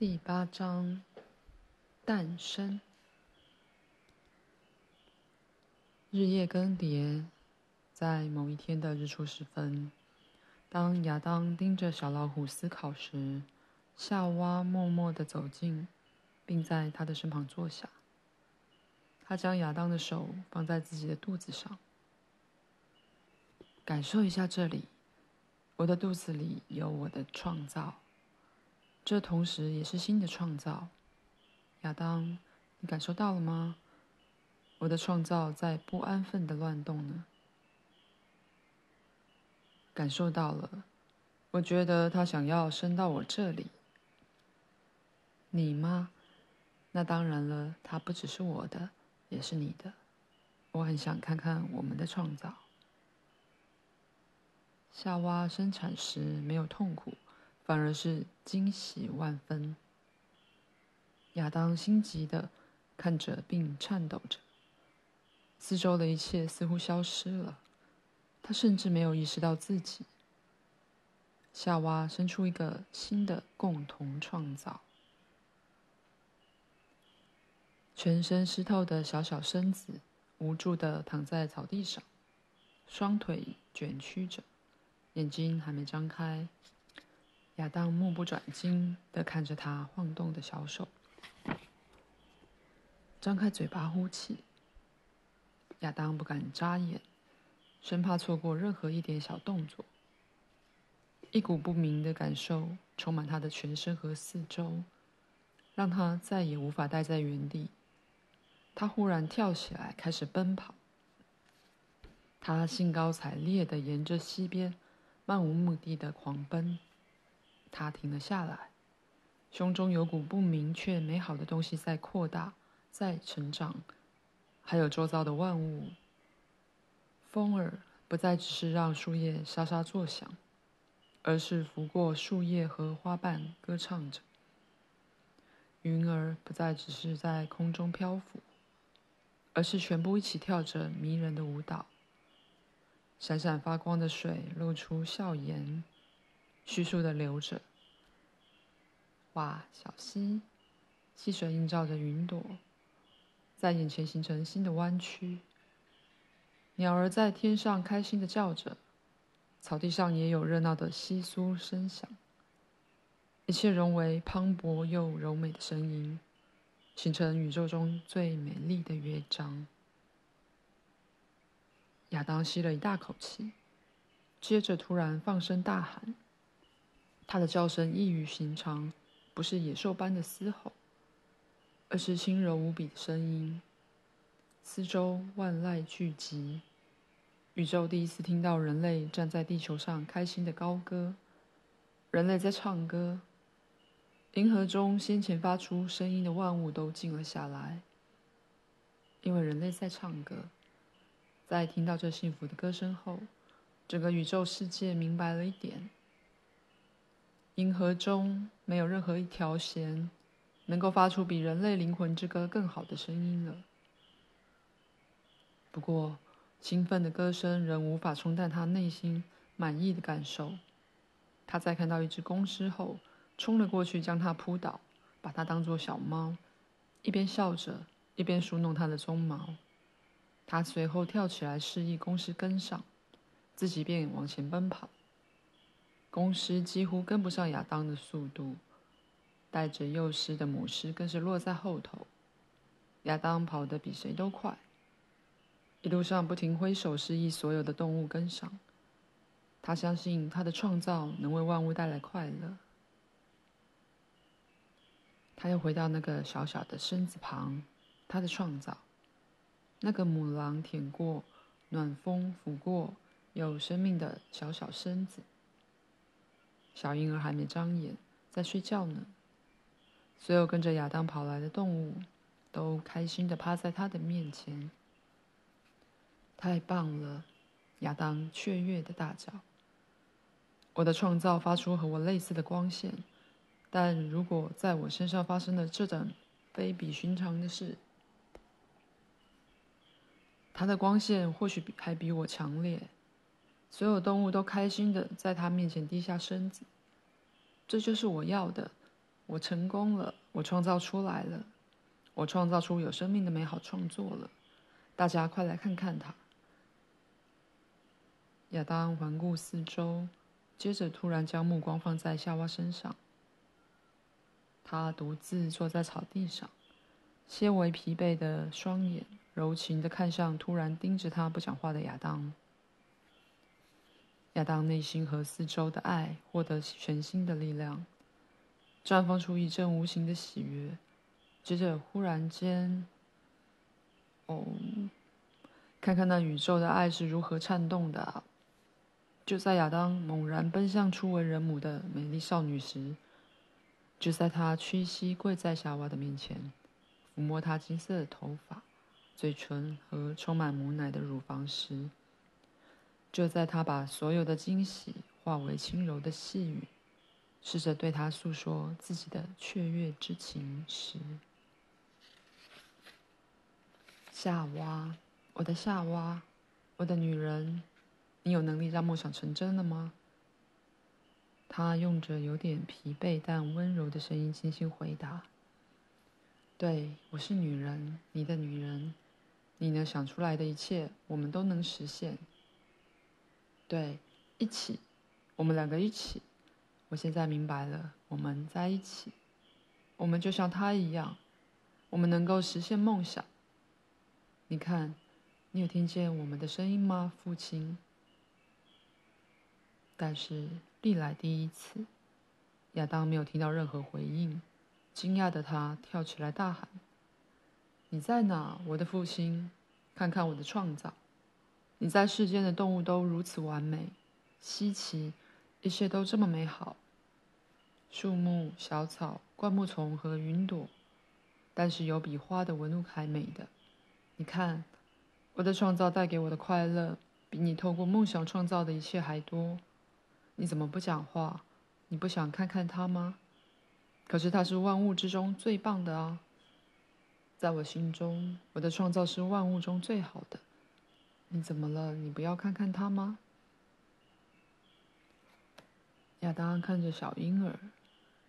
第八章，诞生。日夜更迭，在某一天的日出时分，当亚当盯着小老虎思考时，夏娃默默地走近，并在他的身旁坐下。他将亚当的手放在自己的肚子上，感受一下这里，我的肚子里有我的创造。这同时也是新的创造，亚当，你感受到了吗？我的创造在不安分的乱动呢。感受到了，我觉得他想要升到我这里。你吗？那当然了，它不只是我的，也是你的。我很想看看我们的创造。夏娃生产时没有痛苦。反而是惊喜万分。亚当心急地看着，并颤抖着，四周的一切似乎消失了，他甚至没有意识到自己。夏娃生出一个新的共同创造，全身湿透的小小身子无助地躺在草地上，双腿卷曲着，眼睛还没张开。亚当目不转睛地看着他晃动的小手，张开嘴巴呼气。亚当不敢眨眼，生怕错过任何一点小动作。一股不明的感受充满他的全身和四周，让他再也无法待在原地。他忽然跳起来，开始奔跑。他兴高采烈地沿着溪边漫无目的的狂奔。他停了下来，胸中有股不明却美好的东西在扩大，在成长，还有周遭的万物。风儿不再只是让树叶沙沙作响，而是拂过树叶和花瓣歌唱着。云儿不再只是在空中漂浮，而是全部一起跳着迷人的舞蹈。闪闪发光的水露出笑颜。窸窣的流着，哇！小溪，溪水映照着云朵，在眼前形成新的弯曲。鸟儿在天上开心的叫着，草地上也有热闹的窸窣声响。一切融为磅礴又柔美的声音，形成宇宙中最美丽的乐章。亚当吸了一大口气，接着突然放声大喊。他的叫声异于寻常，不是野兽般的嘶吼，而是轻柔无比的声音。四周万籁俱寂，宇宙第一次听到人类站在地球上开心的高歌。人类在唱歌，银河中先前发出声音的万物都静了下来，因为人类在唱歌。在听到这幸福的歌声后，整个宇宙世界明白了一点。银河中没有任何一条弦能够发出比人类灵魂之歌更好的声音了。不过，兴奋的歌声仍无法冲淡他内心满意的感受。他在看到一只公狮后，冲了过去，将它扑倒，把它当作小猫，一边笑着，一边梳弄它的鬃毛。他随后跳起来示意公狮跟上，自己便往前奔跑。公狮几乎跟不上亚当的速度，带着幼狮的母狮更是落在后头。亚当跑得比谁都快，一路上不停挥手示意所有的动物跟上。他相信他的创造能为万物带来快乐。他又回到那个小小的身子旁，他的创造，那个母狼舔过、暖风拂过、有生命的小小身子。小婴儿还没张眼，在睡觉呢。所有跟着亚当跑来的动物，都开心的趴在他的面前。太棒了！亚当雀跃的大叫。我的创造发出和我类似的光线，但如果在我身上发生了这等非比寻常的事，它的光线或许比还比我强烈。所有动物都开心的在他面前低下身子，这就是我要的。我成功了，我创造出来了，我创造出有生命的美好创作了。大家快来看看他！亚当环顾四周，接着突然将目光放在夏娃身上。他独自坐在草地上，些微疲惫的双眼柔情的看向突然盯着他不讲话的亚当。亚当内心和四周的爱获得全新的力量，绽放出一阵无形的喜悦。接着，忽然间。哦，看看那宇宙的爱是如何颤动的！就在亚当猛然奔向初为人母的美丽少女时，就在他屈膝跪在夏娃的面前，抚摸她金色的头发、嘴唇和充满母奶的乳房时，就在他把所有的惊喜化为轻柔的细语，试着对她诉说自己的雀跃之情时。夏娃，我的夏娃，我的女人，你有能力让梦想成真了吗？他用着有点疲惫但温柔的声音轻轻回答：“对，我是女人，你的女人，你能想出来的一切，我们都能实现。对，一起，我们两个一起。我现在明白了，我们在一起，我们就像他一样，我们能够实现梦想。”你看，你有听见我们的声音吗，父亲？但是历来第一次，亚当没有听到任何回应。惊讶的他跳起来大喊：“你在哪，我的父亲？看看我的创造！你在世间的动物都如此完美、稀奇，一切都这么美好。树木、小草、灌木丛和云朵，但是有比花的纹路还美的。”你看，我的创造带给我的快乐，比你透过梦想创造的一切还多。你怎么不讲话？你不想看看它吗？可是它是万物之中最棒的啊！在我心中，我的创造是万物中最好的。你怎么了？你不要看看他吗？亚当看着小婴儿，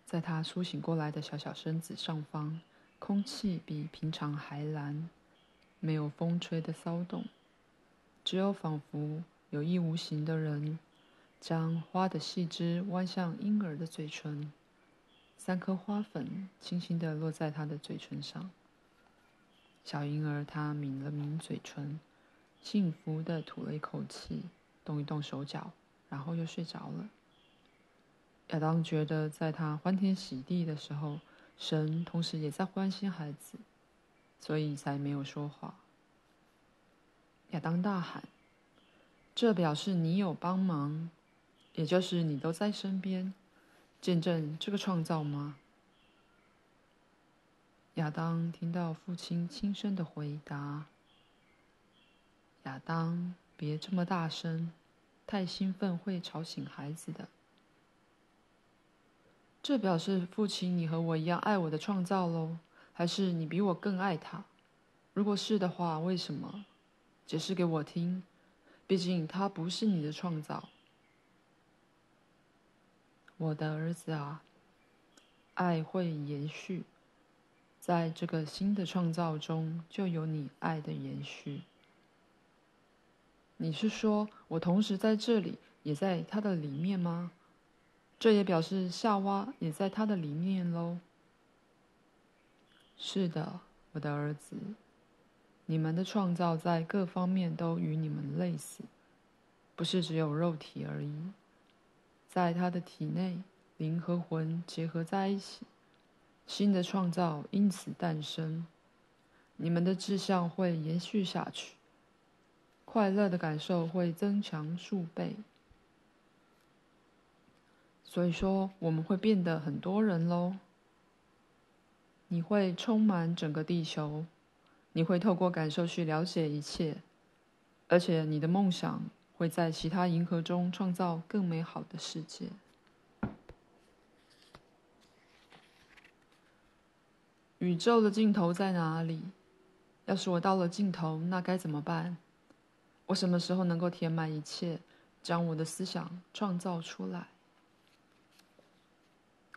在他苏醒过来的小小身子上方，空气比平常还蓝。没有风吹的骚动，只有仿佛有意无形的人将花的细枝弯向婴儿的嘴唇，三颗花粉轻轻地落在他的嘴唇上。小婴儿他抿了抿嘴唇，幸福地吐了一口气，动一动手脚，然后又睡着了。亚当觉得，在他欢天喜地的时候，神同时也在关心孩子。所以才没有说话。亚当大喊：“这表示你有帮忙，也就是你都在身边，见证这个创造吗？”亚当听到父亲轻声的回答：“亚当，别这么大声，太兴奋会吵醒孩子的。”这表示父亲，你和我一样爱我的创造喽。还是你比我更爱他？如果是的话，为什么？解释给我听。毕竟他不是你的创造。我的儿子啊，爱会延续，在这个新的创造中就有你爱的延续。你是说我同时在这里，也在他的里面吗？这也表示夏娃也在他的里面喽。是的，我的儿子，你们的创造在各方面都与你们类似，不是只有肉体而已。在他的体内，灵和魂结合在一起，新的创造因此诞生。你们的志向会延续下去，快乐的感受会增强数倍。所以说，我们会变得很多人喽。你会充满整个地球，你会透过感受去了解一切，而且你的梦想会在其他银河中创造更美好的世界。宇宙的尽头在哪里？要是我到了尽头，那该怎么办？我什么时候能够填满一切，将我的思想创造出来？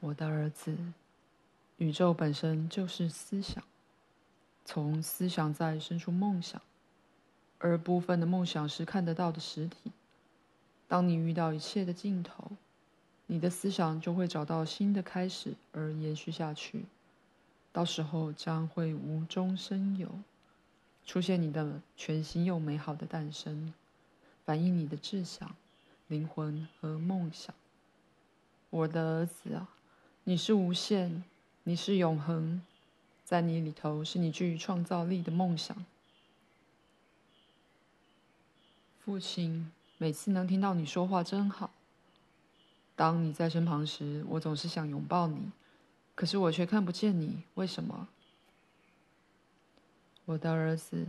我的儿子。宇宙本身就是思想，从思想再生出梦想，而部分的梦想是看得到的实体。当你遇到一切的尽头，你的思想就会找到新的开始而延续下去，到时候将会无中生有，出现你的全新又美好的诞生，反映你的志向、灵魂和梦想。我的儿子啊，你是无限。你是永恒，在你里头是你具创造力的梦想。父亲，每次能听到你说话真好。当你在身旁时，我总是想拥抱你，可是我却看不见你，为什么？我的儿子，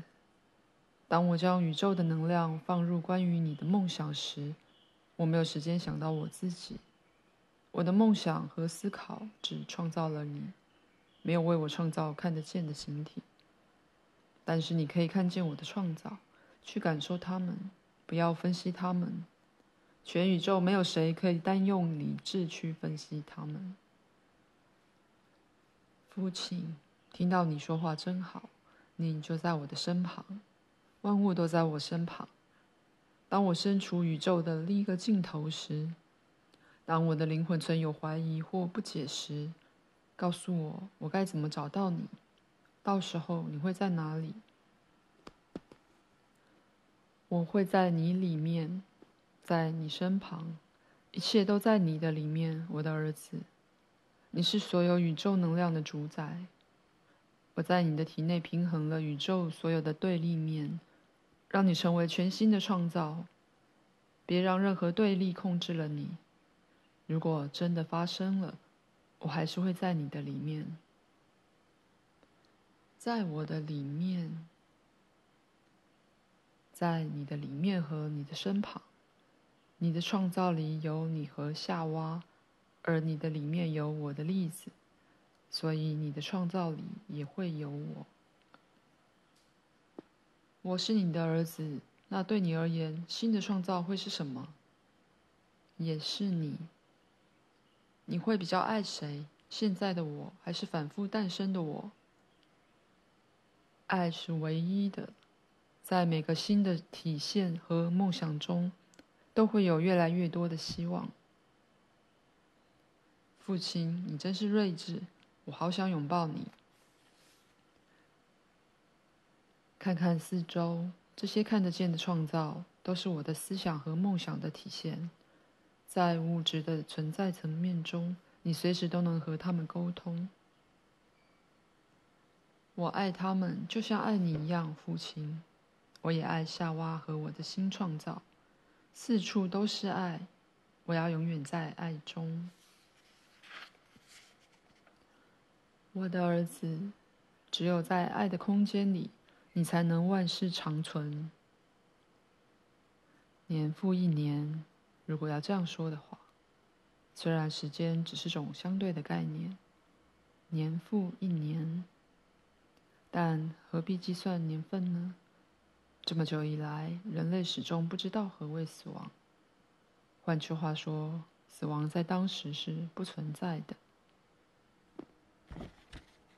当我将宇宙的能量放入关于你的梦想时，我没有时间想到我自己。我的梦想和思考只创造了你，没有为我创造看得见的形体。但是你可以看见我的创造，去感受它们，不要分析它们。全宇宙没有谁可以单用理智去分析它们。父亲，听到你说话真好，你就在我的身旁，万物都在我身旁。当我身处宇宙的另一个尽头时，当我的灵魂存有怀疑或不解时，告诉我我该怎么找到你。到时候你会在哪里？我会在你里面，在你身旁，一切都在你的里面，我的儿子。你是所有宇宙能量的主宰。我在你的体内平衡了宇宙所有的对立面，让你成为全新的创造。别让任何对立控制了你。如果真的发生了，我还是会在你的里面，在我的里面，在你的里面和你的身旁。你的创造里有你和夏娃，而你的里面有我的例子，所以你的创造里也会有我。我是你的儿子，那对你而言，新的创造会是什么？也是你。你会比较爱谁？现在的我，还是反复诞生的我？爱是唯一的，在每个新的体现和梦想中，都会有越来越多的希望。父亲，你真是睿智，我好想拥抱你。看看四周，这些看得见的创造，都是我的思想和梦想的体现。在物质的存在层面中，你随时都能和他们沟通。我爱他们，就像爱你一样，父亲。我也爱夏娃和我的新创造，四处都是爱。我要永远在爱中。我的儿子，只有在爱的空间里，你才能万事长存。年复一年。如果要这样说的话，虽然时间只是种相对的概念，年复一年，但何必计算年份呢？这么久以来，人类始终不知道何谓死亡。换句话说，死亡在当时是不存在的。